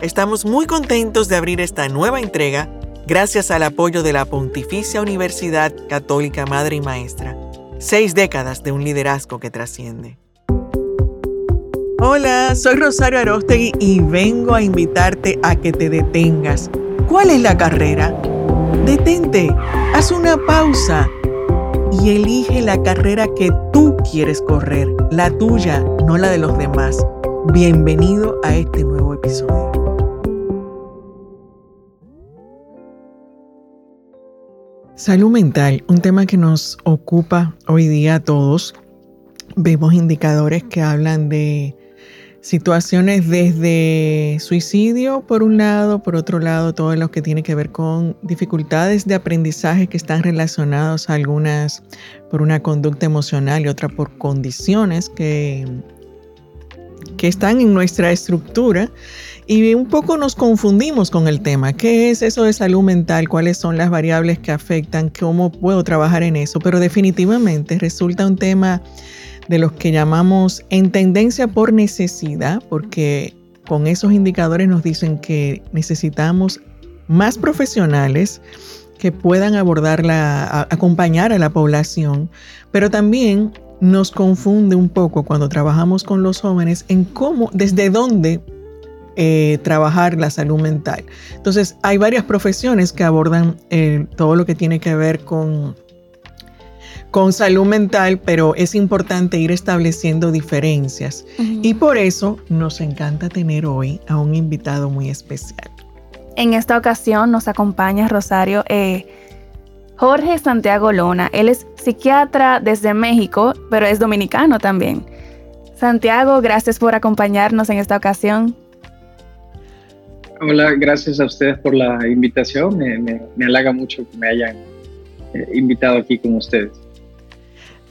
Estamos muy contentos de abrir esta nueva entrega gracias al apoyo de la Pontificia Universidad Católica Madre y Maestra. Seis décadas de un liderazgo que trasciende. Hola, soy Rosario Arostegui y vengo a invitarte a que te detengas. ¿Cuál es la carrera? Detente, haz una pausa y elige la carrera que tú quieres correr, la tuya, no la de los demás. Bienvenido a este nuevo episodio. Salud mental, un tema que nos ocupa hoy día a todos. Vemos indicadores que hablan de situaciones desde suicidio por un lado, por otro lado todo lo que tiene que ver con dificultades de aprendizaje que están relacionados algunas por una conducta emocional y otra por condiciones que, que están en nuestra estructura y un poco nos confundimos con el tema. ¿Qué es eso de salud mental? ¿Cuáles son las variables que afectan? ¿Cómo puedo trabajar en eso? Pero definitivamente resulta un tema de los que llamamos en tendencia por necesidad, porque con esos indicadores nos dicen que necesitamos más profesionales que puedan abordarla, acompañar a la población, pero también nos confunde un poco cuando trabajamos con los jóvenes en cómo, desde dónde eh, trabajar la salud mental. Entonces, hay varias profesiones que abordan eh, todo lo que tiene que ver con con salud mental, pero es importante ir estableciendo diferencias. Y por eso nos encanta tener hoy a un invitado muy especial. En esta ocasión nos acompaña Rosario eh, Jorge Santiago Lona. Él es psiquiatra desde México, pero es dominicano también. Santiago, gracias por acompañarnos en esta ocasión. Hola, gracias a ustedes por la invitación. Me, halaga mucho que me hayan eh, invitado aquí con ustedes.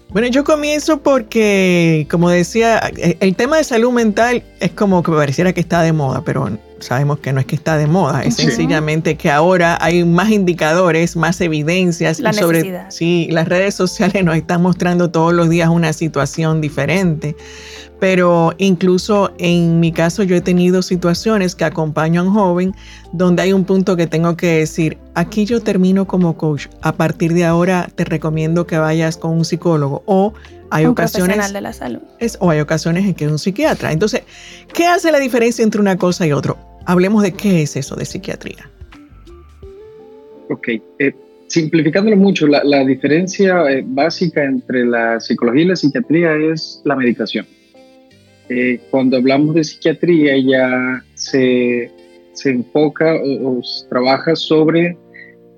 Bueno, yo comienzo porque, como decía, el tema de salud mental es como que me pareciera que está de moda, pero sabemos que no es que está de moda, es sencillamente que ahora hay más indicadores, más evidencias y sobre sí, las redes sociales nos están mostrando todos los días una situación diferente. Pero incluso en mi caso yo he tenido situaciones que acompaño a un joven donde hay un punto que tengo que decir, aquí yo termino como coach, a partir de ahora te recomiendo que vayas con un psicólogo o hay un ocasiones profesional de la salud. Es, o hay ocasiones en que es un psiquiatra. Entonces, ¿qué hace la diferencia entre una cosa y otra? Hablemos de qué es eso de psiquiatría. Ok, eh, simplificándolo mucho, la, diferencia eh, básica entre la psicología y la psiquiatría es la medicación. Eh, cuando hablamos de psiquiatría ya se, se enfoca o, trabaja sobre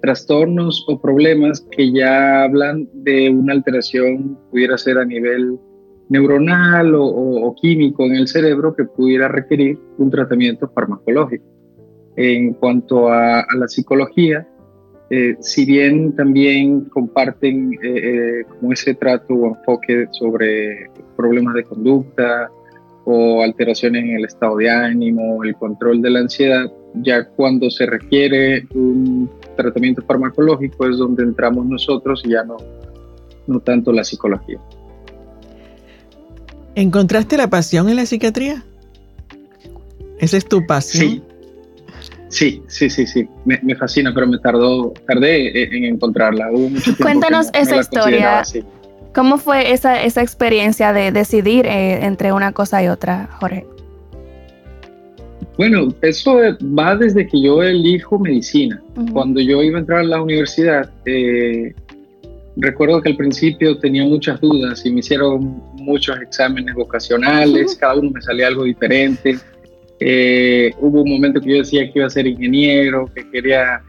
trastornos o problemas que ya hablan de una alteración, pudiera ser a nivel neuronal o, químico en el cerebro que pudiera requerir un tratamiento farmacológico. En cuanto a, la psicología, eh, si bien también comparten eh, como ese trato o enfoque sobre problemas de conducta, o alteraciones en el estado de ánimo, el control de la ansiedad, ya cuando se requiere un tratamiento farmacológico es donde entramos nosotros y ya no, no tanto la psicología. ¿Encontraste la pasión en la psiquiatría? ¿Esa es tu pasión? Sí, sí, sí, sí, Me, fascina, pero me tardó, tardé en encontrarla. Cuéntanos esa historia. ¿Cómo fue esa, esa experiencia de decidir eh, entre una cosa y otra, Jorge? Bueno, eso va desde que yo elijo medicina. Cuando yo iba a entrar a la universidad, eh, recuerdo que al principio tenía muchas dudas y me hicieron muchos exámenes vocacionales, cada uno me salía algo diferente. Eh, hubo un momento que yo decía que iba a ser ingeniero, que quería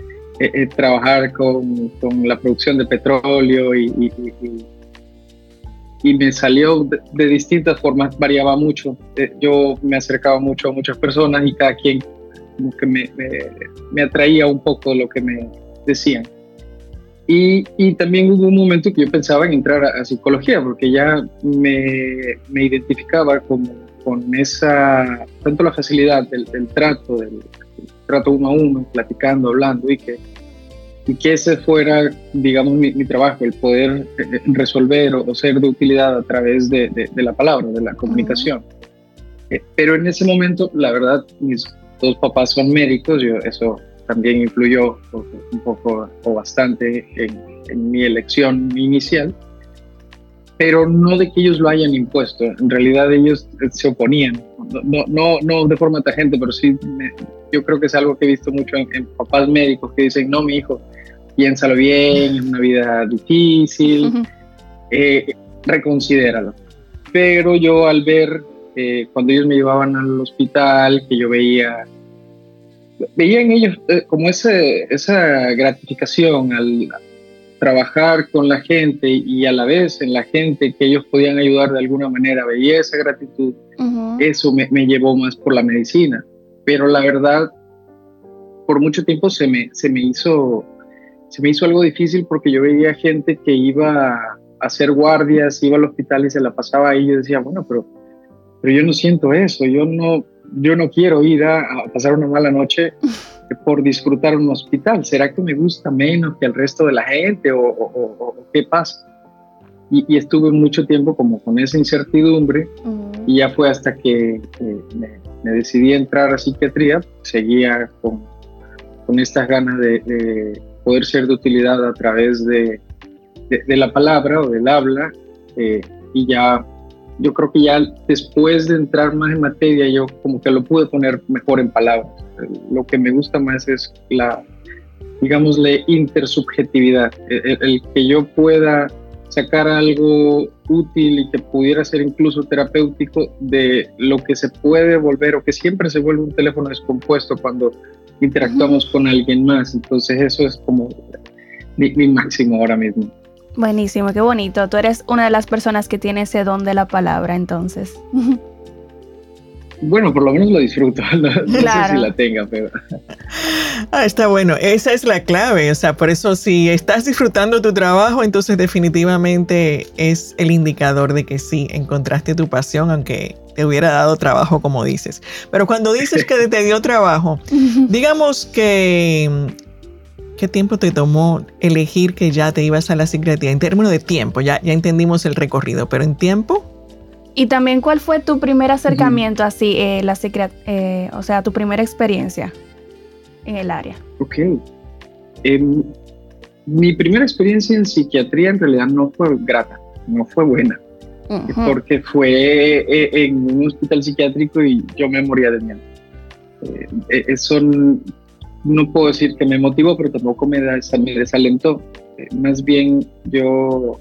trabajar con, con, la producción de petróleo y y me salió de, distintas formas, variaba mucho. Eh, yo me acercaba mucho a muchas personas y cada quien como que me, me, atraía un poco lo que me decían. Y, y, también hubo un momento que yo pensaba en entrar a, psicología, porque ya me, me identificaba con, con, esa, tanto la facilidad del, del trato, del trato uno a uno, platicando, hablando, y que y que ese fuera, digamos, mi, trabajo, el poder eh, resolver o, ser de utilidad a través de, de, la palabra, de la comunicación. Eh, pero en ese momento, la verdad, mis dos papás son médicos, yo, eso también influyó un poco o bastante en, mi elección inicial, pero no de que ellos lo hayan impuesto, en realidad ellos se oponían, no, no, no de forma tangente, pero sí yo creo que es algo que he visto mucho en, papás médicos que dicen, no, mi hijo, piénsalo bien, es una vida difícil, eh, reconsidéralo. Pero yo al ver, eh, cuando ellos me llevaban al hospital, que yo veía veía en ellos eh, como ese, esa gratificación al trabajar con la gente y a la vez en la gente que ellos podían ayudar de alguna manera, veía esa gratitud, eso me, me, llevó más por la medicina. Pero la verdad, por mucho tiempo se me, se me, hizo, se me hizo algo difícil porque yo veía gente que iba a hacer guardias, iba al hospital y se la pasaba ahí. Y yo decía, bueno, pero, pero yo no siento eso, yo no, yo no quiero ir a, pasar una mala noche por disfrutar un hospital. ¿Será que me gusta menos que el resto de la gente o, qué pasa? Y, estuve mucho tiempo como con esa incertidumbre y ya fue hasta que me, decidí entrar a psiquiatría, seguía con, con estas ganas de, poder ser de utilidad a través de, de, la palabra o del habla eh, y ya yo creo que ya después de entrar más en materia, yo como que lo pude poner mejor en palabras. Lo que me gusta más es la, digamos, la intersubjetividad, el, que yo pueda sacar algo útil y que pudiera ser incluso terapéutico de lo que se puede volver o que siempre se vuelve un teléfono descompuesto cuando interactuamos con alguien más. Entonces eso es como mi máximo ahora mismo. Buenísimo, qué bonito. Tú eres una de las personas que tiene ese don de la palabra, entonces. Bueno, por lo menos lo disfruto. No, sé si la tenga, pero. Ah, está bueno. Esa es la clave. O sea, por eso, si estás disfrutando tu trabajo, entonces definitivamente es el indicador de que sí, encontraste tu pasión, aunque te hubiera dado trabajo, como dices. Pero cuando dices que te dio trabajo, digamos que ¿Qué tiempo te tomó elegir que ya te ibas a la psiquiatría? En términos de tiempo, ya, ya entendimos el recorrido, pero en tiempo. Y también, ¿cuál fue tu primer acercamiento así, eh, la eh, o sea, tu primera experiencia en el área? Ok. Em, mi primera experiencia en psiquiatría en realidad no fue grata, no fue buena, porque fue eh, en un hospital psiquiátrico y yo me moría de miedo. Eh, son no puedo decir que me motivó, pero tampoco me, me desalentó. Eh, más bien yo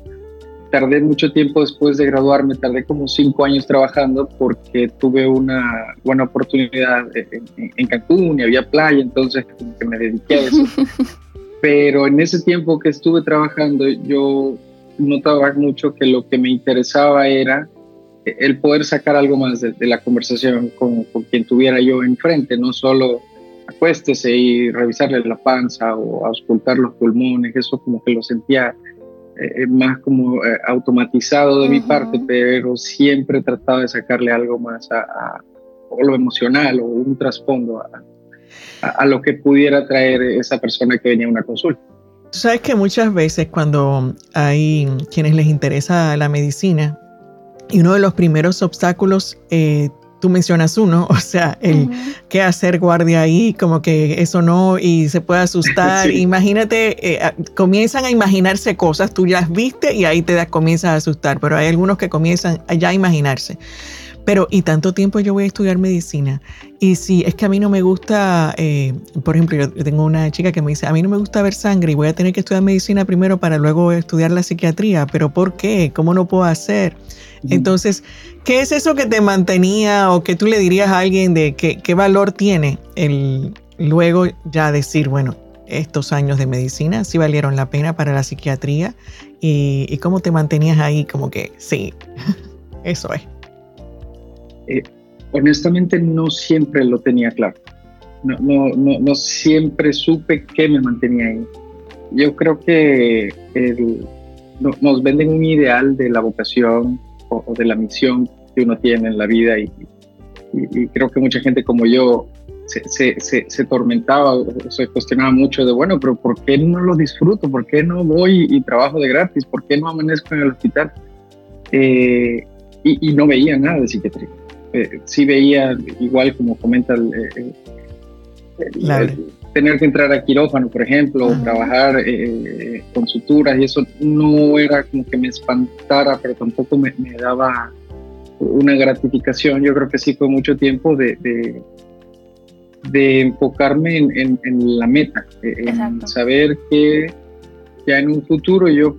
tardé mucho tiempo después de graduarme, tardé como cinco años trabajando porque tuve una buena oportunidad en, Cancún y había playa, entonces que me dediqué a eso. Pero en ese tiempo que estuve trabajando, yo notaba mucho que lo que me interesaba era el poder sacar algo más de, la conversación con, con, quien tuviera yo enfrente, no solo acuéstese y revisarle la panza o auscultar los pulmones, eso como que lo sentía eh, más como eh, automatizado de mi parte, pero siempre trataba de sacarle algo más a, lo emocional o un trasfondo a, a, lo que pudiera traer esa persona que venía a una consulta. Tú sabes que muchas veces cuando hay quienes les interesa la medicina, y uno de los primeros obstáculos eh, tú mencionas uno, o sea, el qué hacer guardia ahí, como que eso no, y se puede asustar. Imagínate, eh, comienzan a imaginarse cosas, tú ya las viste y ahí te das, comienzas a asustar, pero hay algunos que comienzan ya a imaginarse. Pero, y tanto tiempo yo voy a estudiar medicina. Y si es que a mí no me gusta, eh, por ejemplo, yo tengo una chica que me dice, a mí no me gusta ver sangre y voy a tener que estudiar medicina primero para luego estudiar la psiquiatría. ¿Pero por qué? ¿Cómo no puedo hacer? Entonces, ¿qué es eso que te mantenía o que tú le dirías a alguien de qué, qué valor tiene el luego ya decir, bueno, estos años de medicina sí valieron la pena para la psiquiatría y, y cómo te mantenías ahí como que sí, eso es. Eh, honestamente no siempre lo tenía claro. No, siempre supe qué me mantenía ahí. Yo creo que nos venden un ideal de la vocación o, de la misión que uno tiene en la vida y, creo que mucha gente como yo se, se, se, tormentaba se cuestionaba mucho de, bueno, pero ¿por qué no lo disfruto? ¿Por qué no voy y trabajo de gratis? ¿Por qué no amanezco en el hospital? Eh, y, y, no veía nada de psiquiatría. Eh, sí veía, igual como comenta el, tener que entrar a quirófano, por ejemplo, o trabajar eh, con suturas y eso no era como que me espantara, pero tampoco me, daba una gratificación. Yo creo que sí fue mucho tiempo de, de, enfocarme en, la meta, en saber que ya en un futuro yo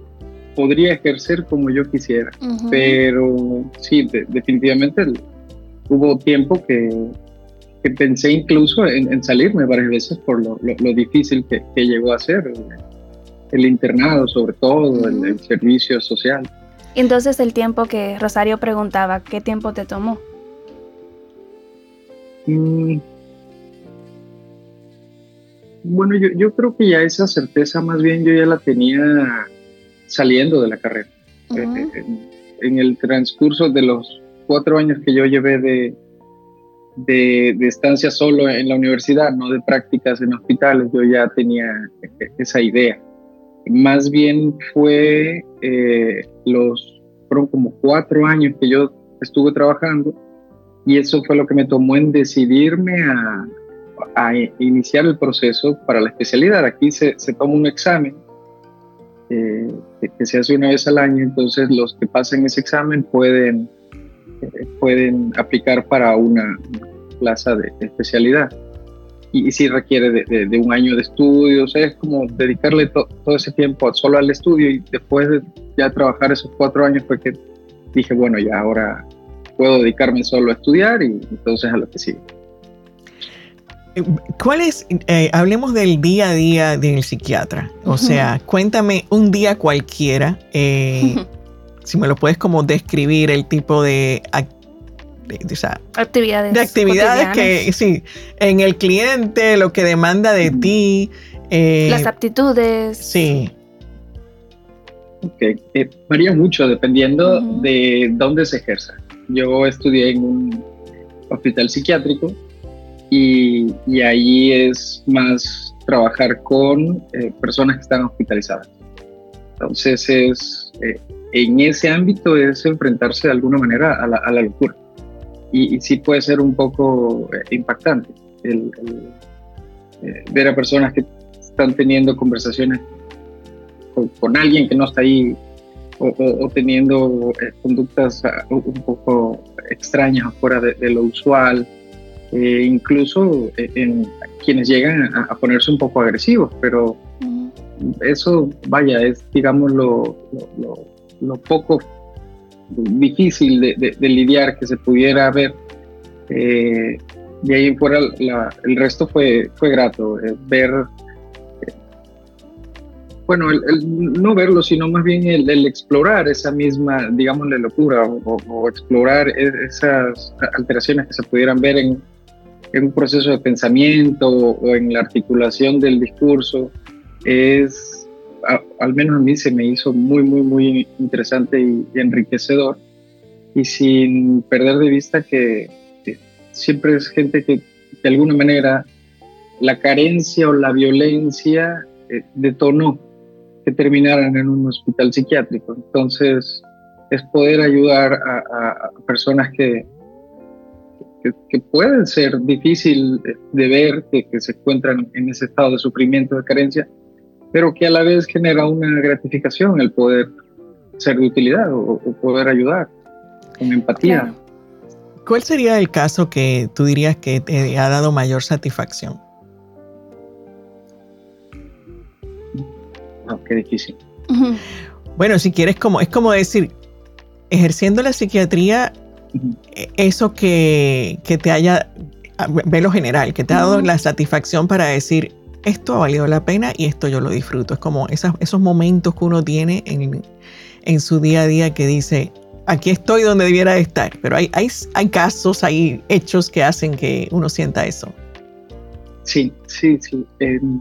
podría ejercer como yo quisiera. Pero sí, definitivamente hubo tiempo que, que pensé incluso en, salirme varias veces por lo, lo, difícil que, que, llegó a ser el, internado, sobre todo, el, servicio social. Entonces el tiempo que Rosario preguntaba, ¿qué tiempo te tomó? Mm. Bueno, yo, yo, creo que ya esa certeza más bien yo ya la tenía saliendo de la carrera. Eh, eh, en, el transcurso de los cuatro años que yo llevé de, de, estancia solo en la universidad, no de prácticas en hospitales, yo ya tenía esa idea. Más bien fue eh, los, fueron como cuatro años que yo estuve trabajando y eso fue lo que me tomó en decidirme a, a iniciar el proceso para la especialidad. Aquí se, se toma un examen eh, que se hace una vez al año, entonces los que pasen ese examen pueden, pueden aplicar para una plaza de, especialidad. Y, y, sí requiere de, un año de estudios, es como dedicarle todo ese tiempo solo al estudio y después de ya trabajar esos cuatro años fue que dije, bueno, ya ahora puedo dedicarme solo a estudiar y entonces a lo que sigue. ¿Cuál es, eh, hablemos del día a día del psiquiatra? O sea, cuéntame un día cualquiera, eh, si me lo puedes como describir el tipo de, actividades. De actividades que, sí, en el cliente, lo que demanda de ti. Eh, Las aptitudes. Sí. Ok, varía mucho dependiendo de dónde se ejerza. Yo estudié en un hospital psiquiátrico y, y ahí es más trabajar con eh, personas que están hospitalizadas. Entonces es, eh, en ese ámbito es enfrentarse de alguna manera a la, a la locura. Y, sí puede ser un poco eh, impactante el, ver a personas que están teniendo conversaciones con, alguien que no está ahí o, teniendo conductas ah, un poco extrañas afuera de, de lo usual eh, incluso eh, en quienes llegan a, ponerse un poco agresivos, pero eso, vaya, es, digamos, lo, lo, poco difícil de, lidiar que se pudiera ver. Eh, de ahí fuera, el resto fue, fue grato, ver bueno, el, no verlo, sino más bien el, explorar esa misma, digamos, la locura o, explorar e, esas alteraciones que se pudieran ver en, en un proceso de pensamiento o en la articulación del discurso, es, al menos a mí se me hizo muy, muy, muy interesante y, enriquecedor. Y sin perder de vista que, siempre es gente que de alguna manera la carencia o la violencia eh, detonó que terminaran en un hospital psiquiátrico. Entonces, es poder ayudar a personas que, que, pueden ser difícil de ver, que, se encuentran en ese estado de sufrimiento, de carencia, pero que a la vez genera una gratificación el poder ser de utilidad o, poder ayudar con empatía. ¿Cuál sería el caso que tú dirías que te ha dado mayor satisfacción? No, qué difícil. Bueno, si quieres, como, es como decir, ejerciendo la psiquiatría, eso que, te haya, ve lo general, que te ha dado la satisfacción para decir, esto ha valido la pena y esto yo lo disfruto. Es como esos momentos que uno tiene en, en, su día a día que dice, aquí estoy donde debiera estar. Pero hay, hay, hay casos, hay hechos que hacen que uno sienta eso. Sí, sí, sí. Em,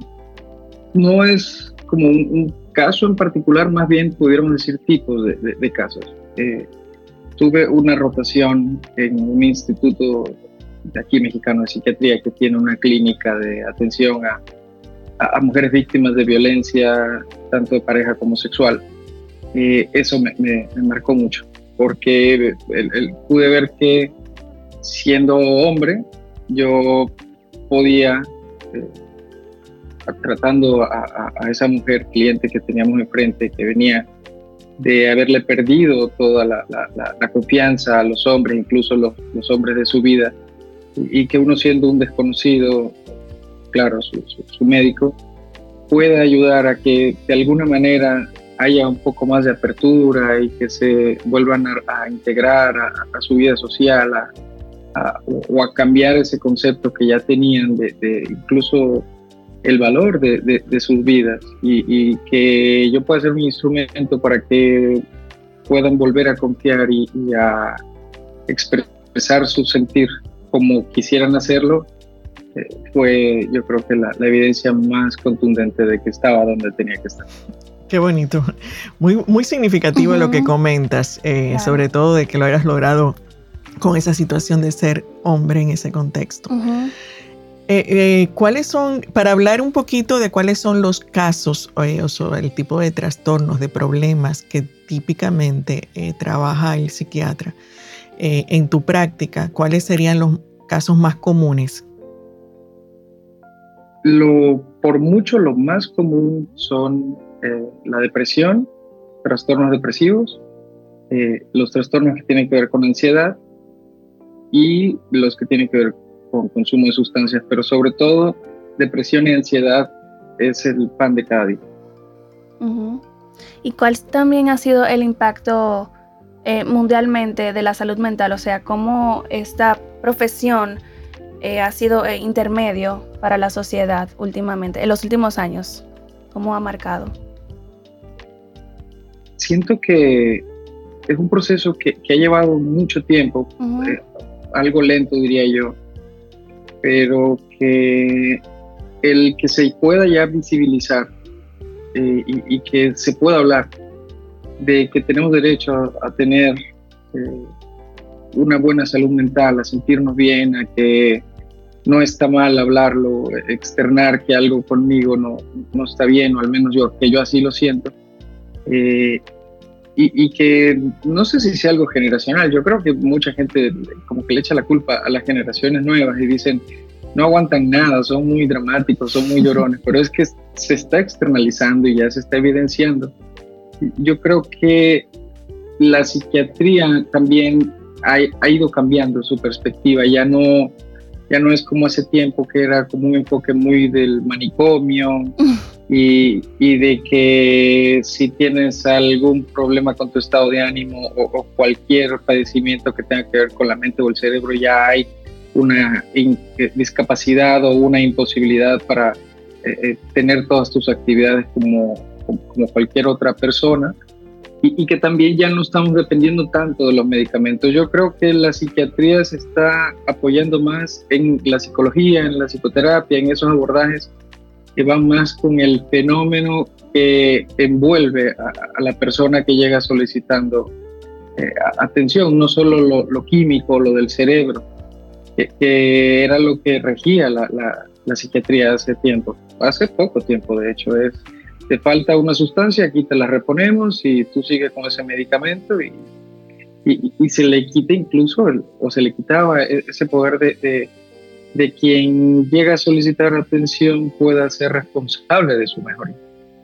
no es como un, caso en particular, más bien pudiéramos decir tipos de, casos. Eh, tuve una rotación en un instituto aquí mexicano de psiquiatría que tiene una clínica de atención a, a, mujeres víctimas de violencia, tanto de pareja como sexual. Eh, eso me, marcó mucho, porque pude ver que siendo hombre yo podía tratando a, esa mujer cliente que teníamos enfrente, que venía de haberle perdido toda la, confianza a los hombres, incluso los hombres de su vida, y, que uno siendo un desconocido, claro, su, médico, pueda ayudar a que de alguna manera haya un poco más de apertura y que se vuelvan a, integrar a, su vida social o a cambiar ese concepto que ya tenían de, incluso el valor de, sus vidas y, que yo pueda ser un instrumento para que puedan volver a confiar y, a expresar su sentir como quisieran hacerlo, fue yo creo que la, evidencia más contundente de que estaba donde tenía que estar. Qué bonito, muy, muy significativo lo que comentas, eh, sobre todo de que lo hayas logrado con esa situación de ser hombre en ese contexto. Eh, eh, ¿Cuáles son, para hablar un poquito de cuáles son los casos eh, o el tipo de trastornos, de problemas que típicamente trabaja el psiquiatra en tu práctica, cuáles serían los casos más comunes? Lo, por mucho lo más común son la depresión, trastornos depresivos, los trastornos que tienen que ver con ansiedad y los que tienen que ver con consumo de sustancias, pero sobre todo depresión y ansiedad es el pan de cada día. ¿Y cuál también ha sido el impacto eh, mundialmente de la salud mental? O sea, cómo esta profesión eh, ha sido eh, intermedio para la sociedad últimamente, en los últimos años. ¿Cómo ha marcado? Siento que es un proceso que, ha llevado mucho tiempo, algo lento diría yo, pero que el que se pueda ya visibilizar eh, y, que se pueda hablar de que tenemos derecho a, tener eh, una buena salud mental, a sentirnos bien, a que no está mal hablarlo, externar que algo conmigo no, no está bien, o al menos yo, que yo así lo siento. Eh, y, y, que no sé si sea algo generacional, yo creo que mucha gente como que le echa la culpa a las generaciones nuevas y dicen, no aguantan nada, son muy dramáticos, son muy llorones, pero es que se está externalizando y ya se está evidenciando. Yo creo que la psiquiatría también ha, ha ido cambiando su perspectiva, ya no, ya no es como hace tiempo que era como un enfoque muy del manicomio, y, y, de que si tienes algún problema con tu estado de ánimo o, cualquier padecimiento que tenga que ver con la mente o el cerebro, ya hay una eh, discapacidad o una imposibilidad para eh, eh, tener todas tus actividades como, como cualquier otra persona. Y, y, que también ya no estamos dependiendo tanto de los medicamentos. Yo creo que la psiquiatría se está apoyando más en la psicología, en la psicoterapia, en esos abordajes que va más con el fenómeno que envuelve a, la persona que llega solicitando eh, atención, no solo lo, químico, lo del cerebro, que, era lo que regía la, la, psiquiatría hace tiempo, hace poco tiempo de hecho, es te falta una sustancia, aquí te la reponemos y tú sigues con ese medicamento y, y, se le quita incluso, o se le quitaba e, ese poder de, de quien llega a solicitar atención pueda ser responsable de su mejoría.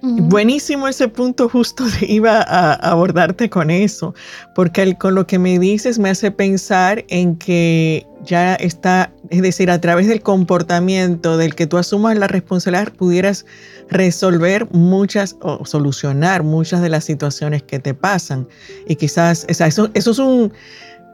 Buenísimo ese punto, justo iba a abordarte con eso, porque con lo que me dices me hace pensar en que ya está, es decir, a través del comportamiento del que tú asumas la responsabilidad, pudieras resolver muchas o solucionar muchas de las situaciones que te pasan. Y quizás, eso, eso es un,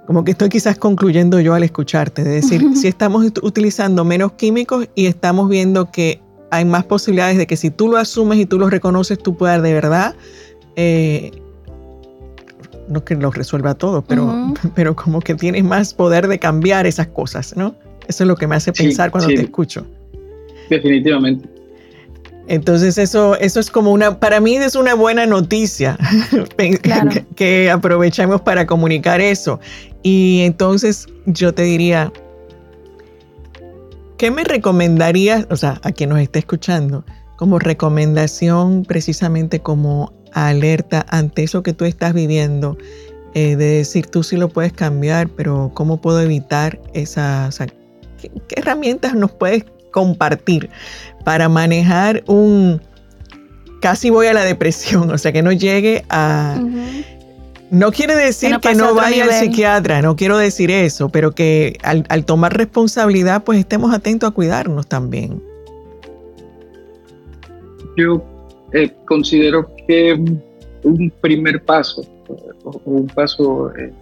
como que estoy quizás concluyendo yo al escucharte, de decir, si estamos utilizando menos químicos y estamos viendo que hay más posibilidades de que si tú lo asumes y tú lo reconoces, tú puedas de verdad, eh, no que lo resuelva todo, pero, pero como que tienes más poder de cambiar esas cosas, ¿no? Eso es lo que me hace pensar cuando te escucho. Definitivamente. Entonces eso, eso es como una, para mí es una buena noticia que, aprovechamos para comunicar eso. Y entonces yo te diría, ¿qué me recomendarías, o sea, a quien nos esté escuchando, como recomendación precisamente como alerta ante eso que tú estás viviendo? Eh, de decir, tú sí lo puedes cambiar, pero ¿cómo puedo evitar esa, ¿qué, herramientas nos puedes compartir para manejar un casi voy a la depresión, o sea, que no llegue a... No quiere decir que no, vaya al psiquiatra, no quiero decir eso, pero que al, al, tomar responsabilidad, pues estemos atentos a cuidarnos también. Yo eh, considero que un primer paso, o un paso eh,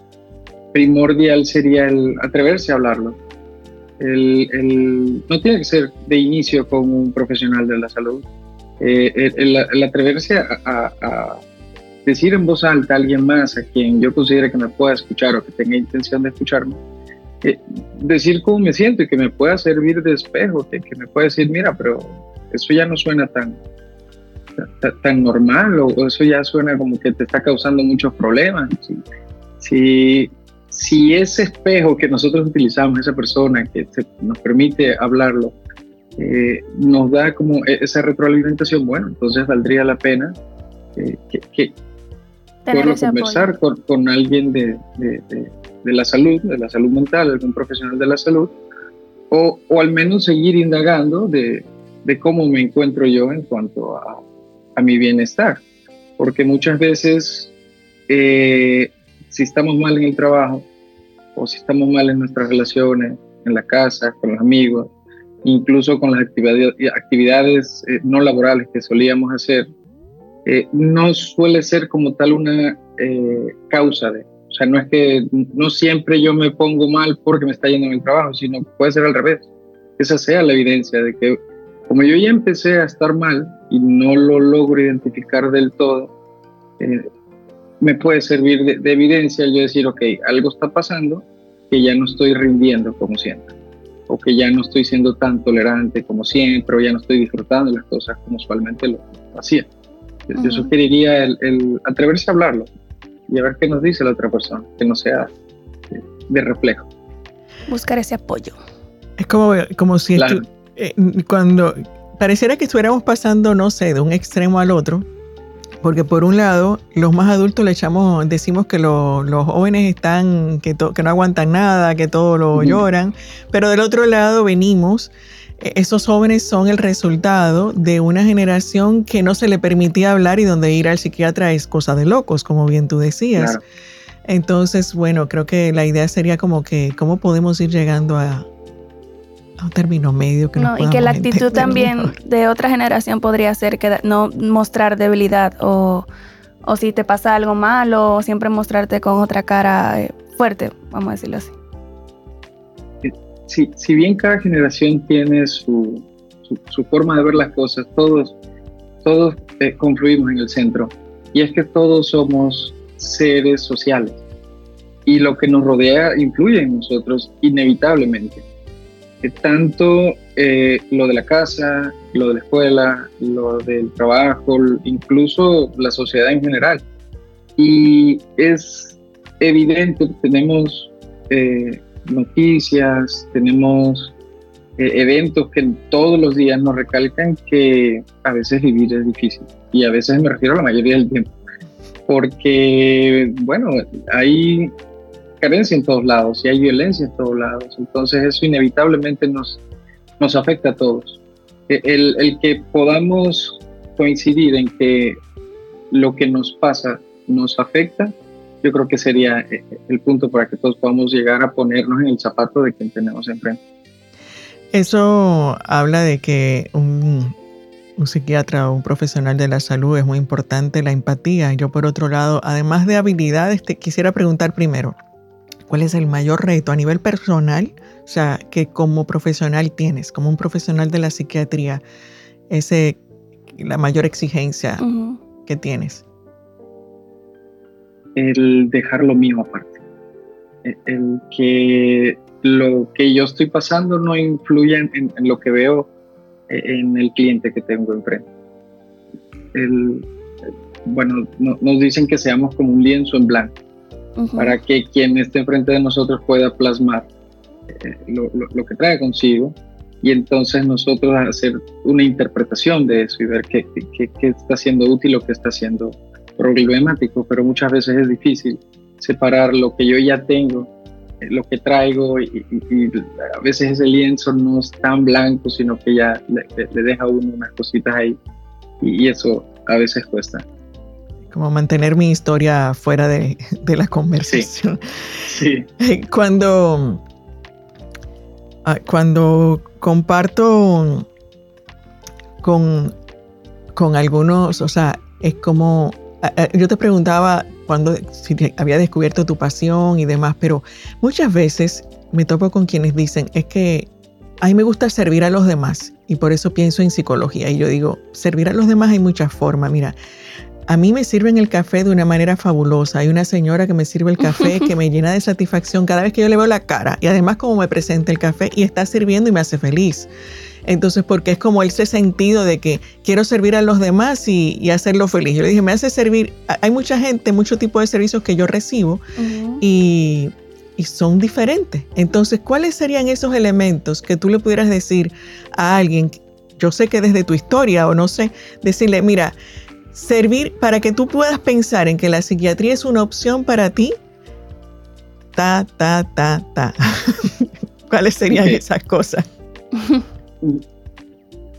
primordial sería el atreverse a hablarlo. El, no tiene que ser de inicio con un profesional de la salud. Eh, el, atreverse a, decir en voz alta a alguien más a quien yo considere que me pueda escuchar o que tenga intención de escucharme, decir cómo me siento y que me pueda servir de espejo, que, que me pueda decir, mira, pero eso ya no suena tan, tan normal o, eso ya suena como que te está causando muchos problemas. Si, si, ese espejo que nosotros utilizamos, esa persona que nos permite hablarlo, eh, nos da como e, esa retroalimentación, bueno, entonces valdría la pena eh, que, que conversar con, con, alguien de, de, de, la salud, de la salud mental, algún profesional de la salud, o, o al menos seguir indagando de, de cómo me encuentro yo en cuanto a, a mi bienestar, porque muchas veces eh, si estamos mal en el trabajo o si estamos mal en nuestras relaciones, en la casa, con los amigos, incluso con las actividades, actividades eh, no laborales que solíamos hacer, eh, no suele ser como tal una causa de, o sea, no es que no siempre yo me pongo mal porque me está yendo en el trabajo, sino puede ser al revés. Esa sea la evidencia de que como yo ya empecé a estar mal y no lo logro identificar del todo, eh, me puede servir de, evidencia yo decir, ok, algo está pasando que ya no estoy rindiendo como siempre, o que ya no estoy siendo tan tolerante como siempre, o ya no estoy disfrutando las cosas como usualmente lo hacía. Yo sugeriría el, atreverse a hablarlo y a ver qué nos dice la otra persona, que no sea de, reflejo. Buscar ese apoyo. Es como, como si eh, cuando pareciera que estuviéramos pasando, no sé, de un extremo al otro, porque por un lado, los más adultos le echamos, decimos que los jóvenes están, que, que, no aguantan nada, que todo lo lloran, pero del otro lado venimos, esos jóvenes son el resultado de una generación que no se le permitía hablar y donde ir al psiquiatra es cosa de locos, como bien tú decías. Entonces, bueno, creo que la idea sería como que, ¿cómo podemos ir llegando a, un término medio que no, y que la actitud también de otra generación podría ser que no mostrar debilidad o, o si te pasa algo malo siempre mostrarte con otra cara eh, fuerte vamos a decirlo así si, si bien cada generación tiene su, su, forma de ver las cosas todos todos eh, confluimos en el centro. Y es que todos somos seres sociales. Y lo que nos rodea influye en nosotros inevitablemente. Tanto eh, lo de la casa, lo de la escuela, lo del trabajo, incluso la sociedad en general. Y es evidente, tenemos eh, noticias, tenemos eh, eventos que todos los días nos recalcan que a veces vivir es difícil. Y a veces me refiero a la mayoría del tiempo. Porque, bueno, hay carencia en todos lados y hay violencia en todos lados. Entonces eso inevitablemente nos, nos afecta a todos. E, el, el, que podamos coincidir en que lo que nos pasa nos afecta, yo creo que sería eh, el punto para que todos podamos llegar a ponernos en el zapato de quien tenemos enfrente. Eso habla de que un, un psiquiatra o un profesional de la salud es muy importante la empatía. Yo por otro lado, además de habilidades, te quisiera preguntar primero, ¿Cuál es el mayor reto a nivel personal? O sea, que como profesional tienes, como un profesional de la psiquiatría, ese, la mayor exigencia que tienes. El dejar lo mío aparte. E, el, que lo que yo estoy pasando no influya en, lo que veo e, en el cliente que tengo enfrente. El, bueno, nos dicen que seamos como un lienzo en blanco para que quien esté enfrente de nosotros pueda plasmar eh, lo, que trae consigo y entonces nosotros hacer una interpretación de eso y ver qué, qué, está siendo útil o qué está siendo problemático, pero muchas veces es difícil separar lo que yo ya tengo lo que traigo y, a veces ese lienzo no es tan blanco, sino que ya le, deja uno unas cositas ahí y, eso a veces cuesta. Como mantener mi historia fuera de, la conversación. Sí. Cuando, ah, cuando comparto con, con algunos, o sea, es como, yo te preguntaba cuando si había descubierto tu pasión y demás, pero muchas veces me topo con quienes dicen, es que a mí me gusta servir a los demás y por eso pienso en psicología. Y yo digo, servir a los demás hay muchas formas. Mira, a mí me sirven el café de una manera fabulosa. Hay una señora que me sirve el café que me llena de satisfacción cada vez que yo le veo la cara y además como me presenta el café y está sirviendo y me hace feliz. Entonces, porque es como ese sentido de que quiero servir a los demás y, hacerlo feliz. Yo le dije, me hace servir, hay mucha gente, mucho tipo de servicios que yo recibo y, son diferentes. Entonces, ¿cuáles serían esos elementos que tú le pudieras decir a alguien? Yo sé que desde tu historia o no sé, decirle, mira, servir para que tú puedas pensar en que la psiquiatría es una opción para ti. Ta, ta, ta, ta. ¿Cuáles serían esas cosas?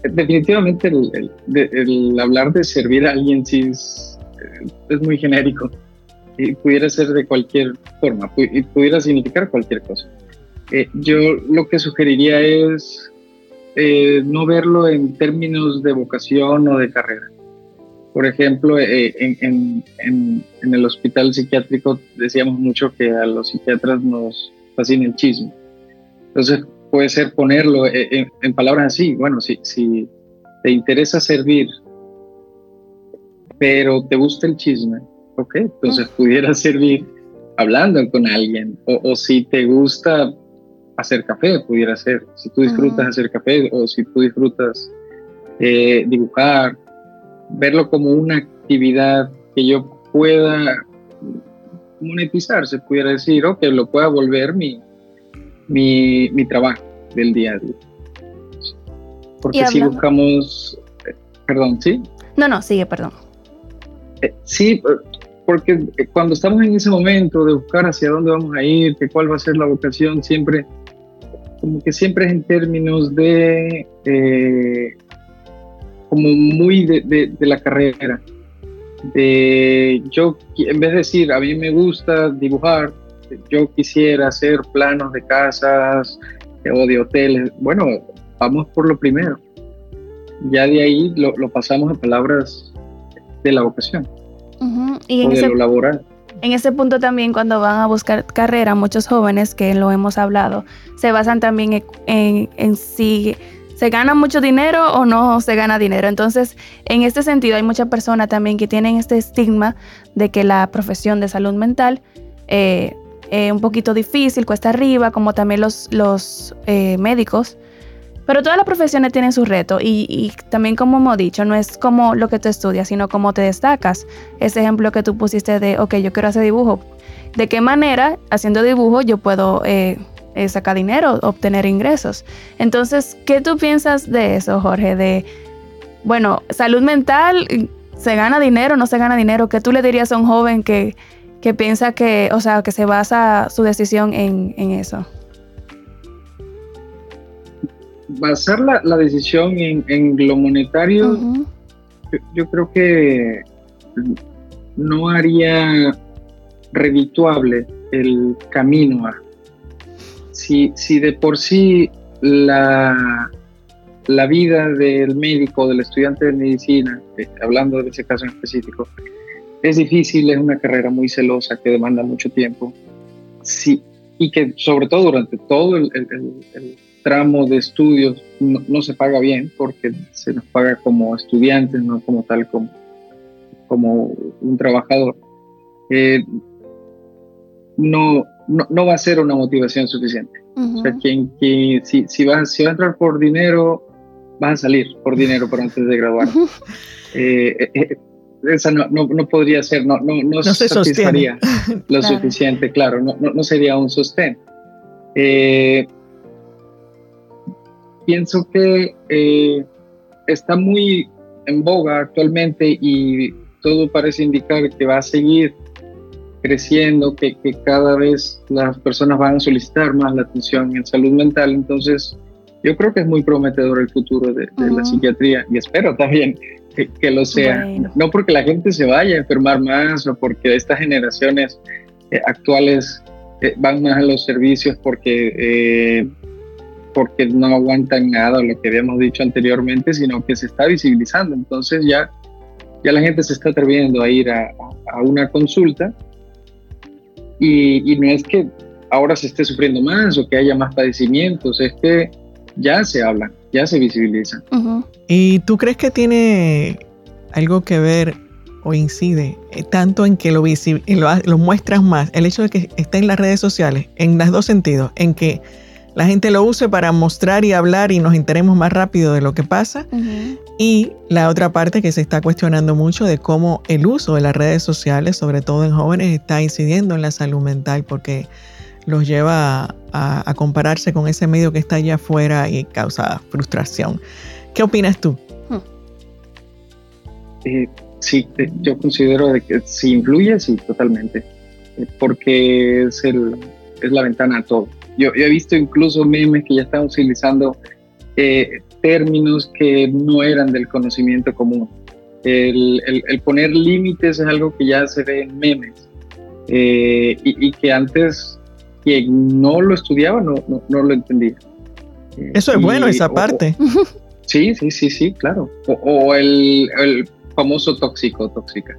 definitivamente el, hablar de servir a alguien sí es, muy genérico y pudiera ser de cualquier forma y pudiera significar cualquier cosa. Eh, yo lo que sugeriría es eh, no verlo en términos de vocación o de carrera. Por ejemplo, eh, en, en, el hospital psiquiátrico decíamos mucho que a los psiquiatras nos fascina el chisme. Entonces, puede ser ponerlo en, palabras así, bueno, si, si te interesa servir, pero te gusta el chisme, ok, entonces pudiera servir hablando con alguien, o, si te gusta hacer café, pudiera ser, si tú disfrutas hacer café, o si tú disfrutas eh, dibujar, verlo como una actividad que yo pueda monetizar, se pudiera decir, ok, lo pueda volver mi, mi, mi trabajo del día a día. Porque si buscamos, eh, perdón, ¿sí? No, no, sigue, perdón. Eh, sí, porque cuando estamos en ese momento de buscar hacia dónde vamos a ir, que cuál va a ser la vocación, siempre, como que siempre es en términos de, eh, como muy de, de, la carrera. De yo, en vez de decir, a mí me gusta dibujar, yo quisiera hacer planos de casas o de hoteles. Bueno, vamos por lo primero. Ya de ahí lo, pasamos a palabras de la vocación y en ese, lo laboral. En ese punto también cuando van a buscar carrera, muchos jóvenes que lo hemos hablado, se basan también en, en si se gana mucho dinero o no se gana dinero. Entonces, en este sentido, hay muchas personas también que tienen este estigma de que la profesión de salud mental eh, eh, un poquito difícil, cuesta arriba, como también los, los eh, médicos. Pero todas las profesiones tienen su reto y, también como hemos dicho, no es como lo que tú estudias, sino cómo te destacas. Ese ejemplo que tú pusiste de, ok, yo quiero hacer dibujo. ¿De qué manera, haciendo dibujo, yo puedo eh, sacar dinero, obtener ingresos? Entonces, ¿qué tú piensas de eso, Jorge? De, bueno, salud mental, ¿se gana dinero, no se gana dinero? ¿Qué tú le dirías a un joven que que piensa que, o sea, que se basa su decisión en, eso? Basar la, la decisión en, lo monetario, yo, creo que no haría redituable el camino a. Si, si de por sí la, la vida del médico, del estudiante de medicina, eh, hablando de ese caso en específico, es difícil, es una carrera muy celosa que demanda mucho tiempo. Sí, y que sobre todo durante todo el, tramo de estudios no, se paga bien porque se nos paga como estudiantes, no como tal como, como un trabajador. Eh, no, no, va a ser una motivación suficiente. O sea, quien, si, si, vas, si vas a entrar por dinero, vas a salir por dinero por antes de graduar. Eh, eh, esa no, no, podría ser, no, no, no, satisfaría lo suficiente, claro, no, no, sería un sostén. Eh, pienso que eh, está muy en boga actualmente y todo parece indicar que va a seguir creciendo, que, que, cada vez las personas van a solicitar más la atención en salud mental. Entonces, yo creo que es muy prometedor el futuro de, la psiquiatría y espero también que, lo sea. No porque la gente se vaya a enfermar más o porque estas generaciones eh, actuales eh, van más a los servicios porque, eh, porque no aguantan nada, lo que habíamos dicho anteriormente, sino que se está visibilizando. Entonces ya, ya la gente se está atreviendo a ir a, a una consulta y, y no es que ahora se esté sufriendo más o que haya más padecimientos, es que ya se habla, ya se visibiliza. ¿Y tú crees que tiene algo que ver o incide eh, tanto en que lo, lo, muestras más, el hecho de que esté en las redes sociales, en los dos sentidos, en que la gente lo use para mostrar y hablar y nos enteremos más rápido de lo que pasa. Y la otra parte que se está cuestionando mucho de cómo el uso de las redes sociales, sobre todo en jóvenes, está incidiendo en la salud mental porque los lleva a, compararse con ese medio que está allá afuera y causa frustración. ¿Qué opinas tú? Hmm. Eh, sí, eh, yo considero que sí influye, sí, totalmente, eh, porque es, el, es la ventana a todo. Yo, he visto incluso memes que ya están utilizando términos que no eran del conocimiento común. El, poner límites es algo que ya se ve en memes y, y, que antes quien no lo estudiaba no, no, lo entendía. Eso es bueno, esa parte. sí, sí, sí, sí, claro. O, el, famoso tóxico, tóxica.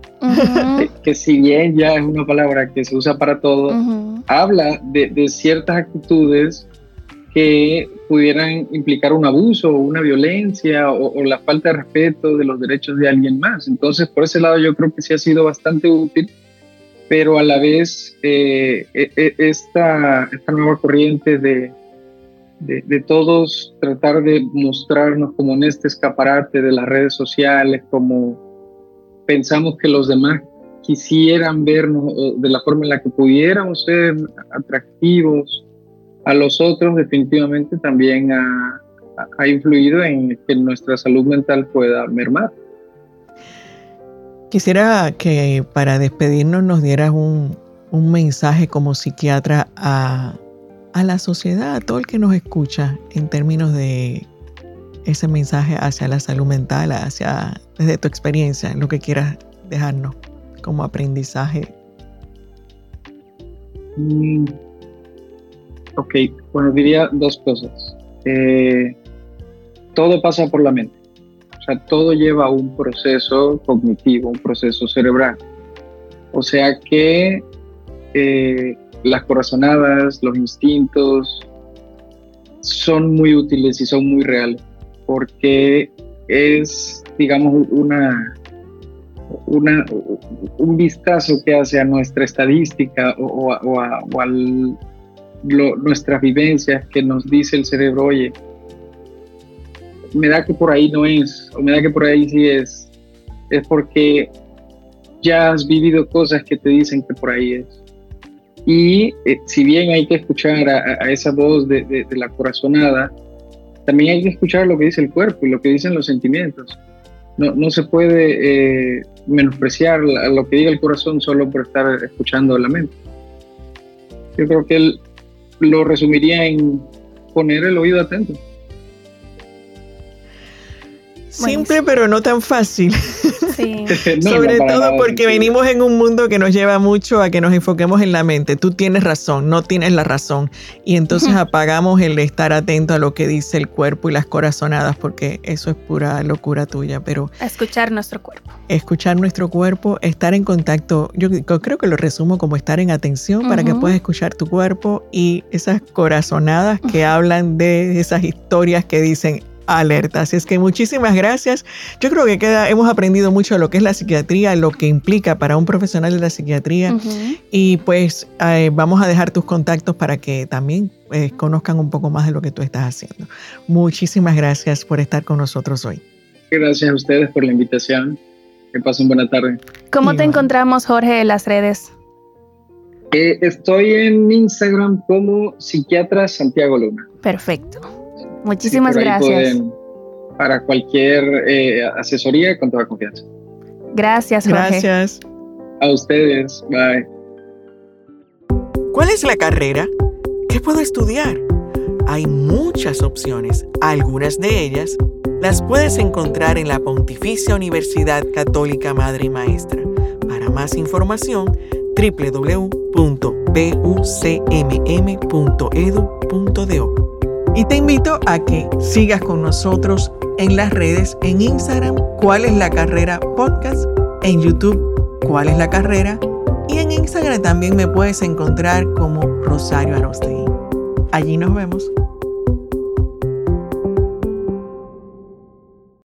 que, si bien ya es una palabra que se usa para todo, habla de, ciertas actitudes que pudieran implicar un abuso o una violencia o, o, la falta de respeto de los derechos de alguien más. Entonces, por ese lado yo creo que sí ha sido bastante útil pero a la vez eh, e, e, esta, nueva corriente de, todos tratar de mostrarnos como en este escaparate de las redes sociales, como pensamos que los demás quisieran vernos de la forma en la que pudiéramos ser atractivos a los otros, definitivamente también ha, ha influido en que nuestra salud mental pueda mermar. Quisiera que para despedirnos nos dieras un, mensaje como psiquiatra a, la sociedad, a todo el que nos escucha, en términos de ese mensaje hacia la salud mental, hacia desde tu experiencia, lo que quieras dejarnos como aprendizaje. Mm, ok, bueno, diría dos cosas. Eh, todo pasa por la mente. O sea, todo lleva un proceso cognitivo, un proceso cerebral. O sea que eh, las corazonadas, los instintos, son muy útiles y son muy reales, porque es, digamos, una, una, un vistazo que hace a nuestra estadística o, a, nuestras vivencias que nos dice el cerebro, oye, me da que por ahí no es, o me da que por ahí sí es, es porque ya has vivido cosas que te dicen que por ahí es. Y eh, si bien hay que escuchar a, esa voz de, la corazonada, también hay que escuchar lo que dice el cuerpo y lo que dicen los sentimientos. No, no se puede eh, menospreciar lo que diga el corazón solo por estar escuchando la mente. Yo creo que él lo resumiría en poner el oído atento. Simple, pero no tan fácil. Sobre todo porque venimos en un mundo que nos lleva mucho a que nos enfoquemos en la mente. Tú tienes razón, no tienes la razón. Y entonces apagamos el estar atento a lo que dice el cuerpo y las corazonadas, porque eso es pura locura tuya. Pero escuchar nuestro cuerpo. Escuchar nuestro cuerpo, estar en contacto. Yo creo que lo resumo como estar en atención para que puedas escuchar tu cuerpo y esas corazonadas que hablan de esas historias que dicen alerta. Así es que muchísimas gracias. Yo creo que queda, hemos aprendido mucho de lo que es la psiquiatría, lo que implica para un profesional de la psiquiatría. Y pues eh, vamos a dejar tus contactos para que también eh, conozcan un poco más de lo que tú estás haciendo. Muchísimas gracias por estar con nosotros hoy. Gracias a ustedes por la invitación. Que pasen buena tarde. ¿Cómo te encontramos, Jorge, en las redes? Eh, estoy en Instagram como psiquiatra Santiago Luna. Perfecto. Muchísimas gracias. para cualquier eh, asesoría, con toda confianza. Gracias, Jorge. Gracias. A ustedes. Bye. ¿Cuál es la carrera? ¿Qué puedo estudiar? Hay muchas opciones. Algunas de ellas las puedes encontrar en la Pontificia Universidad Católica Madre y Maestra. Para más información, www.bucmm.edu.do. Y te invito a que sigas con nosotros en las redes, en Instagram, cuál es la carrera podcast, en YouTube, cuál es la carrera, y en Instagram también me puedes encontrar como Rosario Arostegui. Allí nos vemos.